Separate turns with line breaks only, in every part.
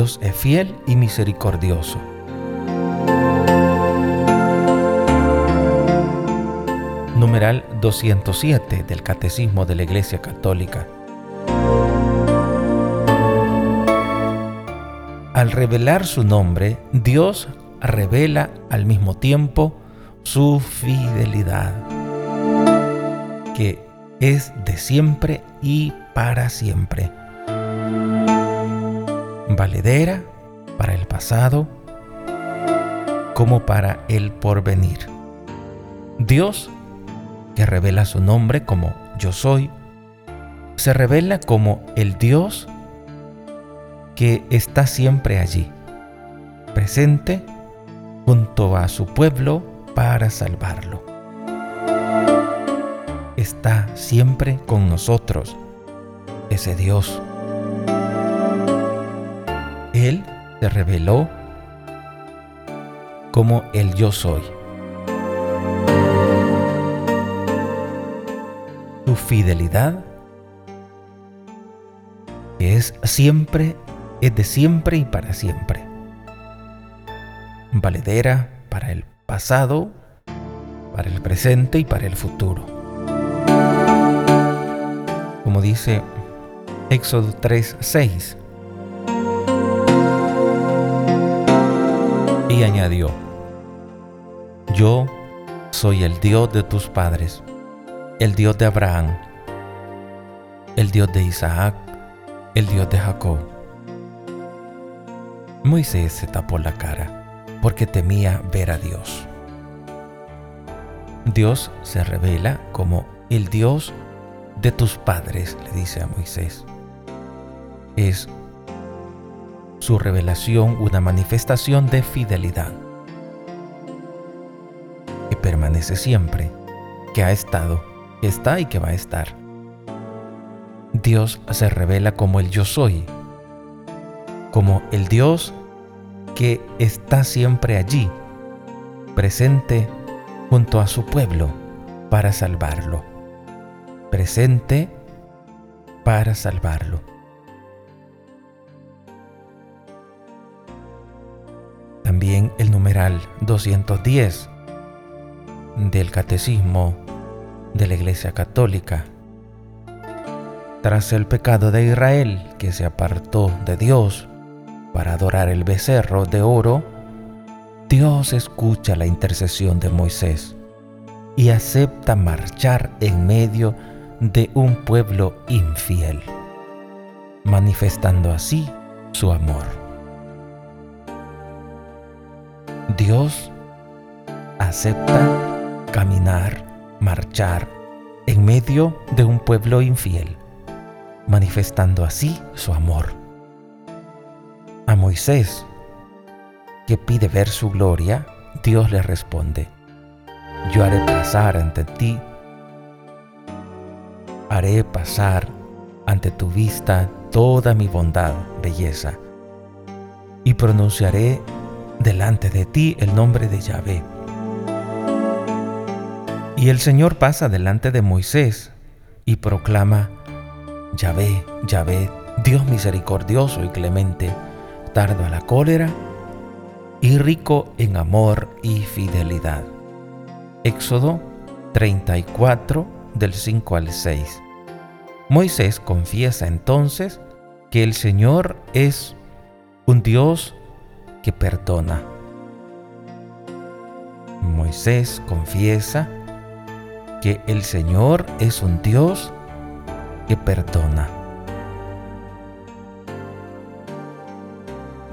Dios es fiel y misericordioso. Numeral 207 del Catecismo de la Iglesia Católica. Al revelar su nombre, Dios revela al mismo tiempo su fidelidad, que es de siempre y para siempre. Valedera para el pasado como para el porvenir. Dios, que revela su nombre como yo soy, se revela como el Dios que está siempre allí, presente junto a su pueblo para salvarlo. Está siempre con nosotros, ese Dios. Él se reveló como el yo soy. Su fidelidad es siempre es de siempre y para siempre. Valedera para el pasado, para el presente y para el futuro. Como dice Éxodo 3:6. Añadió, yo soy el Dios de tus padres, el Dios de Abraham, el Dios de Isaac, el Dios de Jacob. Moisés se tapó la cara porque temía ver a Dios. Dios se revela como el Dios de tus padres, le dice a Moisés. Es su revelación una manifestación de fidelidad que permanece siempre, que ha estado, que está y que va a estar. Dios se revela como el yo soy, como el Dios que está siempre allí, presente junto a su pueblo para salvarlo. Presente para salvarlo. Numeral 210 del Catecismo de la Iglesia Católica. Tras el pecado de Israel que se apartó de Dios para adorar el becerro de oro, Dios escucha la intercesión de Moisés y acepta marchar en medio de un pueblo infiel, manifestando así su amor. Dios acepta caminar, marchar en medio de un pueblo infiel, manifestando así su amor a Moisés, que pide ver su gloria, Dios le responde, yo haré pasar ante ti, haré pasar ante tu vista toda mi bondad, belleza, y pronunciaré delante de ti el nombre de Yahvé. Y el Señor pasa delante de Moisés y proclama, Yahvé, Yahvé, Dios misericordioso y clemente, tardo a la cólera y rico en amor y fidelidad. Éxodo 34 del 5 al 6. Moisés confiesa entonces que el Señor es un Dios que perdona. Moisés confiesa que el Señor es un Dios que perdona.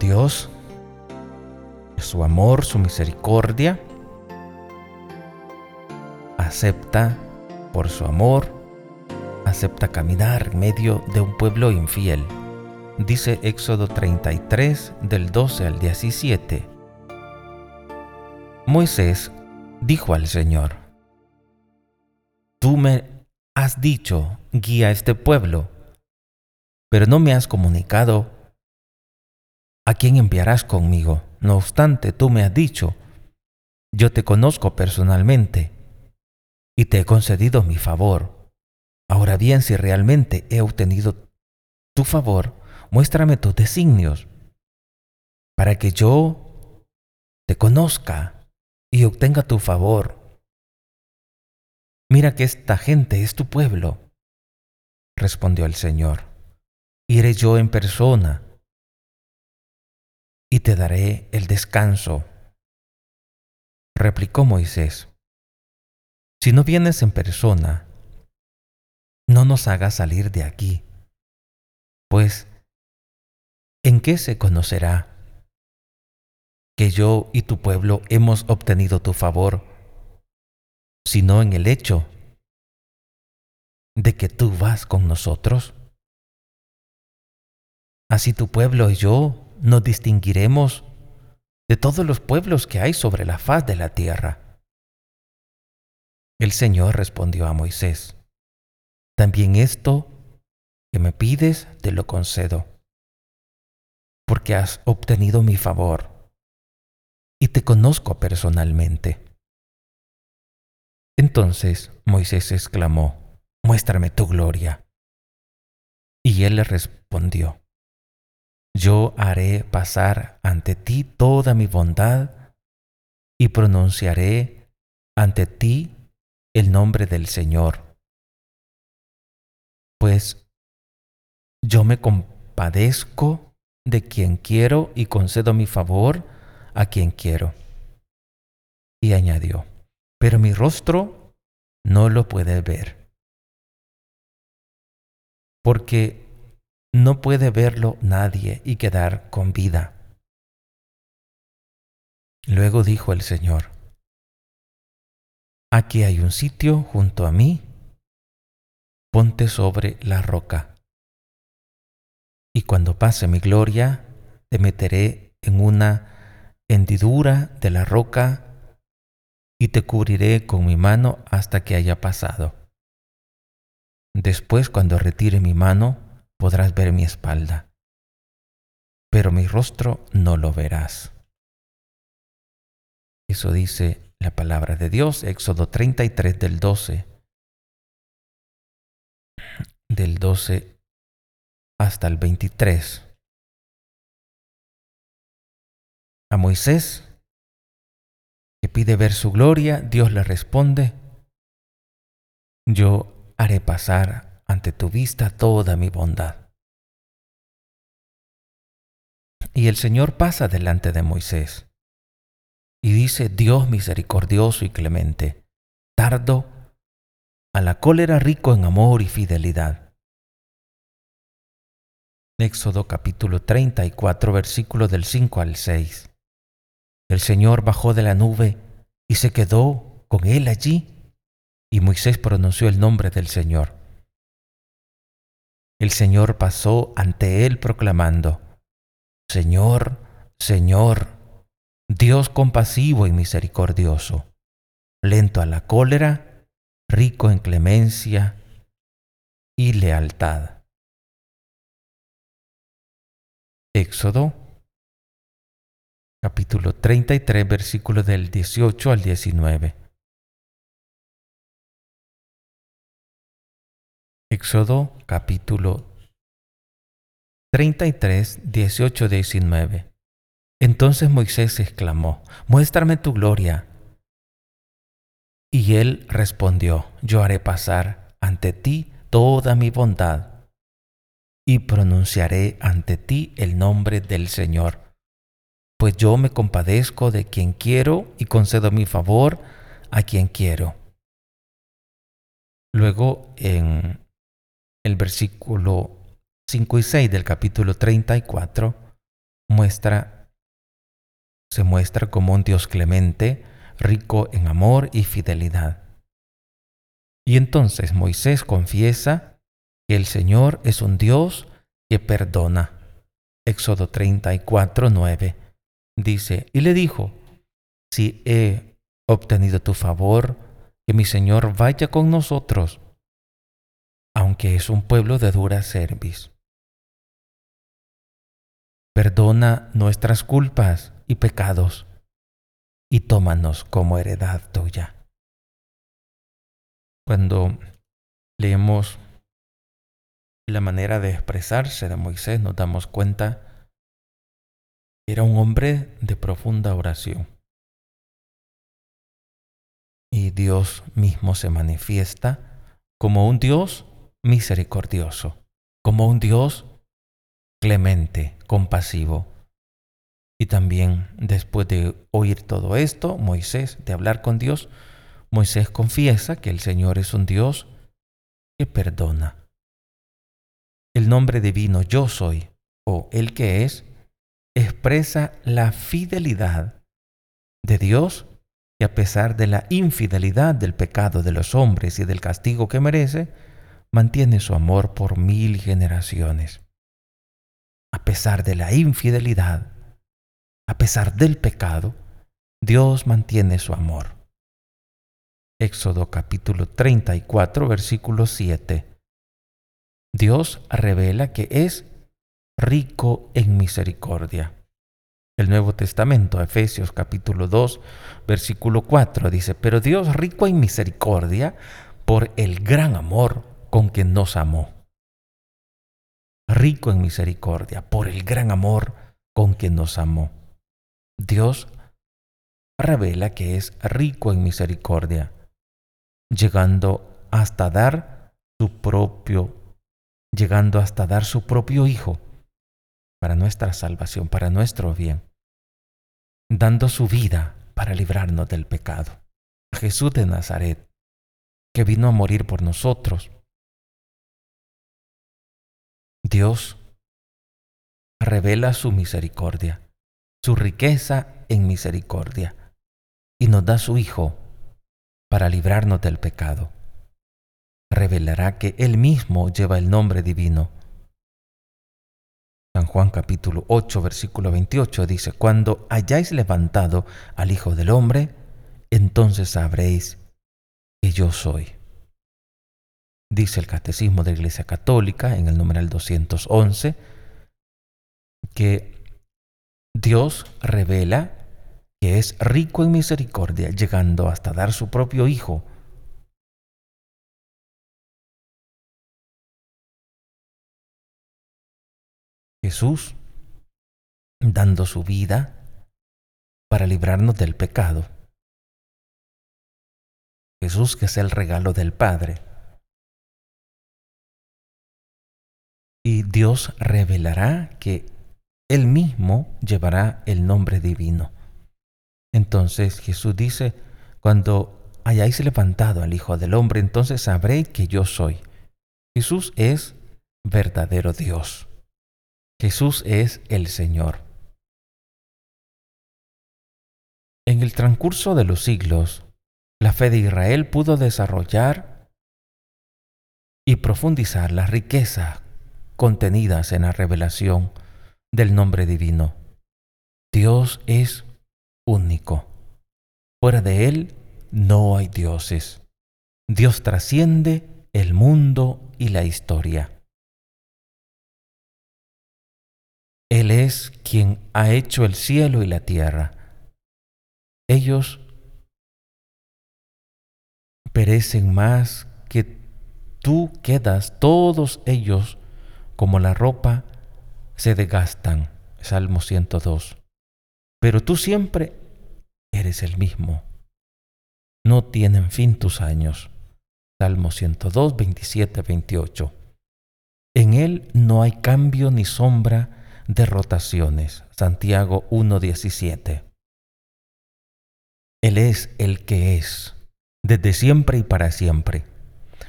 Dios, su amor, su misericordia, acepta por su amor, acepta caminar en medio de un pueblo infiel. Dice Éxodo 33 del 12 al 17. Moisés dijo al Señor, Tú me has dicho, guía a este pueblo, pero no me has comunicado ¿A quién enviarás conmigo? No obstante, tú me has dicho, yo te conozco personalmente y te he concedido mi favor. Ahora bien, si realmente he obtenido tu favor, muéstrame tus designios para que yo te conozca y obtenga tu favor. Mira que esta gente es tu pueblo, respondió el Señor. Iré yo en persona y te daré el descanso. Replicó Moisés, si no vienes en persona, no nos hagas salir de aquí, pues ¿en qué se conocerá que yo y tu pueblo hemos obtenido tu favor, sino en el hecho de que tú vas con nosotros? Así tu pueblo y yo nos distinguiremos de todos los pueblos que hay sobre la faz de la tierra. El Señor respondió a Moisés, también esto que me pides te lo concedo, porque has obtenido mi favor y te conozco personalmente. Entonces Moisés exclamó, muéstrame tu gloria. Y él le respondió, yo haré pasar ante ti toda mi bondad y pronunciaré ante ti el nombre del Señor. Pues yo me compadezco de quien quiero y concedo mi favor a quien quiero. Y añadió, pero mi rostro no lo puede ver. Porque no puede verlo nadie y quedar con vida. Luego dijo el Señor, Aquí hay un sitio junto a mí, ponte sobre la roca. Y cuando pase mi gloria, te meteré en una hendidura de la roca y te cubriré con mi mano hasta que haya pasado. Después, cuando retire mi mano, podrás ver mi espalda, pero mi rostro no lo verás. Eso dice la palabra de Dios, Éxodo 33 del 12, del 12 hasta el 23. A Moisés, que pide ver su gloria, Dios le responde, yo haré pasar ante tu vista toda mi bondad. Y el Señor pasa delante de Moisés y dice, Dios misericordioso y clemente, tardo a la cólera rico en amor y fidelidad. Éxodo capítulo 34 versículos del 5 al 6. El Señor bajó de la nube y se quedó con él allí, y Moisés pronunció el nombre del Señor. El Señor pasó ante él proclamando, Señor, Señor, Dios compasivo y misericordioso, lento a la cólera, rico en clemencia y lealtad. Éxodo capítulo 33 versículos del 18 al 19. Éxodo capítulo 33, 18, 19. Entonces Moisés exclamó, Muéstrame tu gloria. Y él respondió, Yo haré pasar ante ti toda mi bondad y pronunciaré ante ti el nombre del Señor. Pues yo me compadezco de quien quiero y concedo mi favor a quien quiero. Luego en el versículo 5 y 6 del capítulo 34 muestra, se muestra como un Dios clemente, rico en amor y fidelidad. Y entonces Moisés confiesa que el Señor es un Dios que perdona. Éxodo 34, 9 dice, y le dijo, si he obtenido tu favor, que mi Señor vaya con nosotros aunque es un pueblo de dura cerviz. Perdona nuestras culpas y pecados y tómanos como heredad tuya. Cuando leemos la manera de expresarse de Moisés, nos damos cuenta era un hombre de profunda oración. Y Dios mismo se manifiesta como un Dios misericordioso, como un Dios clemente, compasivo. Y también después de oír todo esto, Moisés, de hablar con Dios, Moisés confiesa que el Señor es un Dios que perdona. El nombre divino yo soy, o el que es, expresa la fidelidad de Dios y a pesar de la infidelidad del pecado de los hombres y del castigo que merece, mantiene su amor por mil generaciones. A pesar de la infidelidad, a pesar del pecado, Dios mantiene su amor. Éxodo capítulo 34, versículo 7. Dios revela que es rico en misericordia. El Nuevo Testamento, Efesios capítulo 2, versículo 4 dice, pero Dios rico en misericordia por el gran amor con que nos amó. Rico en misericordia por el gran amor con que nos amó. Dios revela que es rico en misericordia, llegando hasta dar su propio, llegando hasta dar su propio Hijo para nuestra salvación, para nuestro bien, dando su vida para librarnos del pecado. Jesús de Nazaret, que vino a morir por nosotros. Dios revela su misericordia, su riqueza en misericordia, y nos da su Hijo para librarnos del pecado. Revelará que Él mismo lleva el nombre divino San Juan capítulo 8, versículo 28 dice, Cuando hayáis levantado al Hijo del Hombre, entonces sabréis que yo soy. Dice el Catecismo de la Iglesia Católica en el numeral 211 que Dios revela que es rico en misericordia, llegando hasta dar su propio Hijo Jesús dando su vida para librarnos del pecado. Jesús que es el regalo del Padre. Y Dios revelará que Él mismo llevará el nombre divino. Entonces Jesús dice, cuando hayáis levantado al Hijo del Hombre, entonces sabréis que yo soy. Jesús es verdadero Dios. Jesús es el Señor. En el transcurso de los siglos, la fe de Israel pudo desarrollar y profundizar las riquezas contenidas en la revelación del nombre divino. Dios es único. Fuera de Él no hay dioses. Dios trasciende el mundo y la historia. Él es quien ha hecho el cielo y la tierra. Ellos perecen más que tú quedas, todos ellos como la ropa se desgastan. Salmo 102. Pero tú siempre eres el mismo. No tienen fin tus años. Salmo 102, 27, 28. En él no hay cambio ni sombra de rotaciones. Santiago 1.17. Él es el que es, desde siempre y para siempre.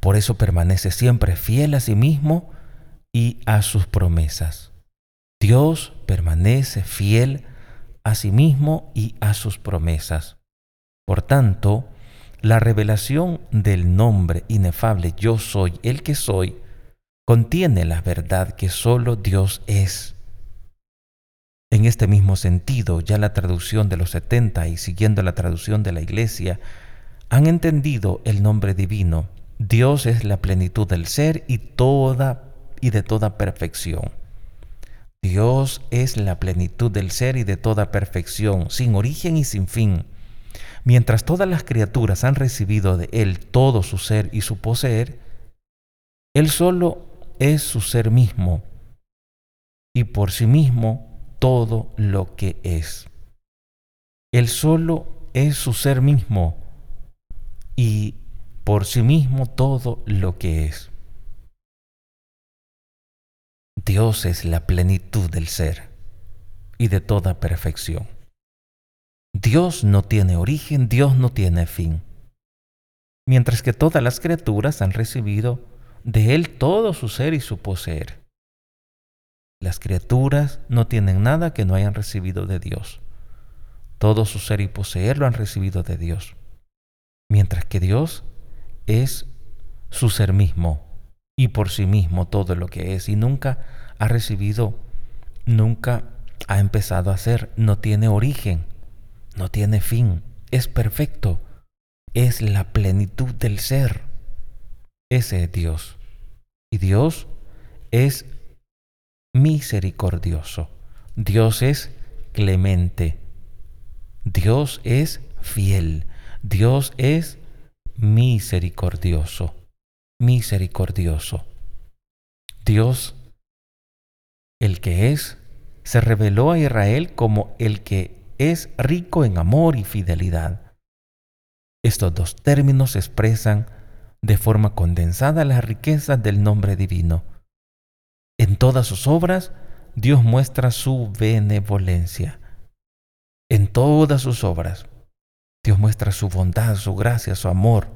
Por eso permanece siempre fiel a sí mismo y a sus promesas. Dios permanece fiel a sí mismo y a sus promesas. Por tanto, la revelación del nombre inefable yo soy el que soy contiene la verdad que solo Dios es en este mismo sentido, ya la traducción de los 70 y siguiendo la traducción de la Iglesia, han entendido el nombre divino. Dios es la plenitud del ser y toda y de toda perfección. Dios es la plenitud del ser y de toda perfección, sin origen y sin fin. Mientras todas las criaturas han recibido de Él todo su ser y su poseer, Él solo es su ser mismo y por sí mismo todo lo que es. Él solo es su ser mismo y por sí mismo todo lo que es. Dios es la plenitud del ser y de toda perfección. Dios no tiene origen, Dios no tiene fin. Mientras que todas las criaturas han recibido de Él todo su ser y su poseer. Las criaturas no tienen nada que no hayan recibido de Dios. Todo su ser y poseer lo han recibido de Dios. Mientras que Dios es su ser mismo y por sí mismo todo lo que es y nunca ha recibido, nunca ha empezado a ser, no tiene origen, no tiene fin, es perfecto, es la plenitud del ser. Ese es Dios. Y Dios es misericordioso. Dios es clemente. Dios es fiel. Dios es misericordioso. Misericordioso. Dios, el que es, se reveló a Israel como el que es rico en amor y fidelidad. Estos dos términos expresan de forma condensada las riquezas del nombre divino. En todas sus obras, Dios muestra su benevolencia. En todas sus obras, Dios muestra su bondad, su gracia, su amor,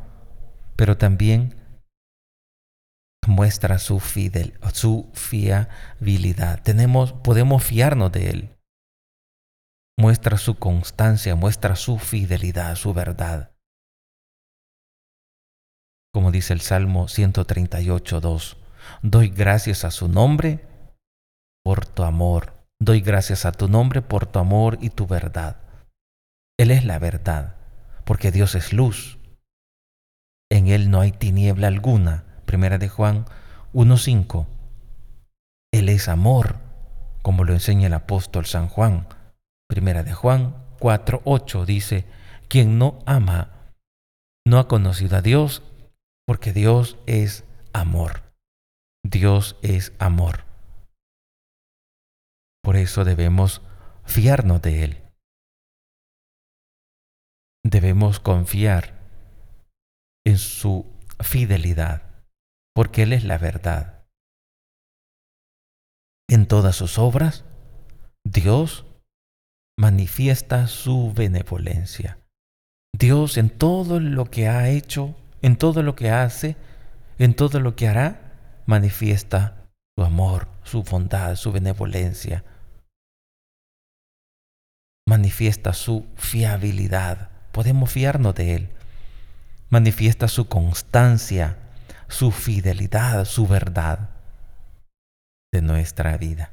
pero también muestra su, fidel, su fiabilidad. Tenemos, podemos fiarnos de Él. Muestra su constancia, muestra su fidelidad, su verdad. Como dice el Salmo 138, 2. Doy gracias a su nombre por tu amor. Doy gracias a tu nombre por tu amor y tu verdad. Él es la verdad, porque Dios es luz. En Él no hay tiniebla alguna. Primera de Juan 1.5. Él es amor, como lo enseña el apóstol San Juan. Primera de Juan 4.8 dice, quien no ama no ha conocido a Dios, porque Dios es amor. Dios es amor. Por eso debemos fiarnos de Él. Debemos confiar en su fidelidad porque Él es la verdad. En todas sus obras, Dios manifiesta su benevolencia. Dios en todo lo que ha hecho, en todo lo que hace, en todo lo que hará, manifiesta su amor, su bondad, su benevolencia. Manifiesta su fiabilidad. Podemos fiarnos de Él. Manifiesta su constancia, su fidelidad, su verdad de nuestra vida.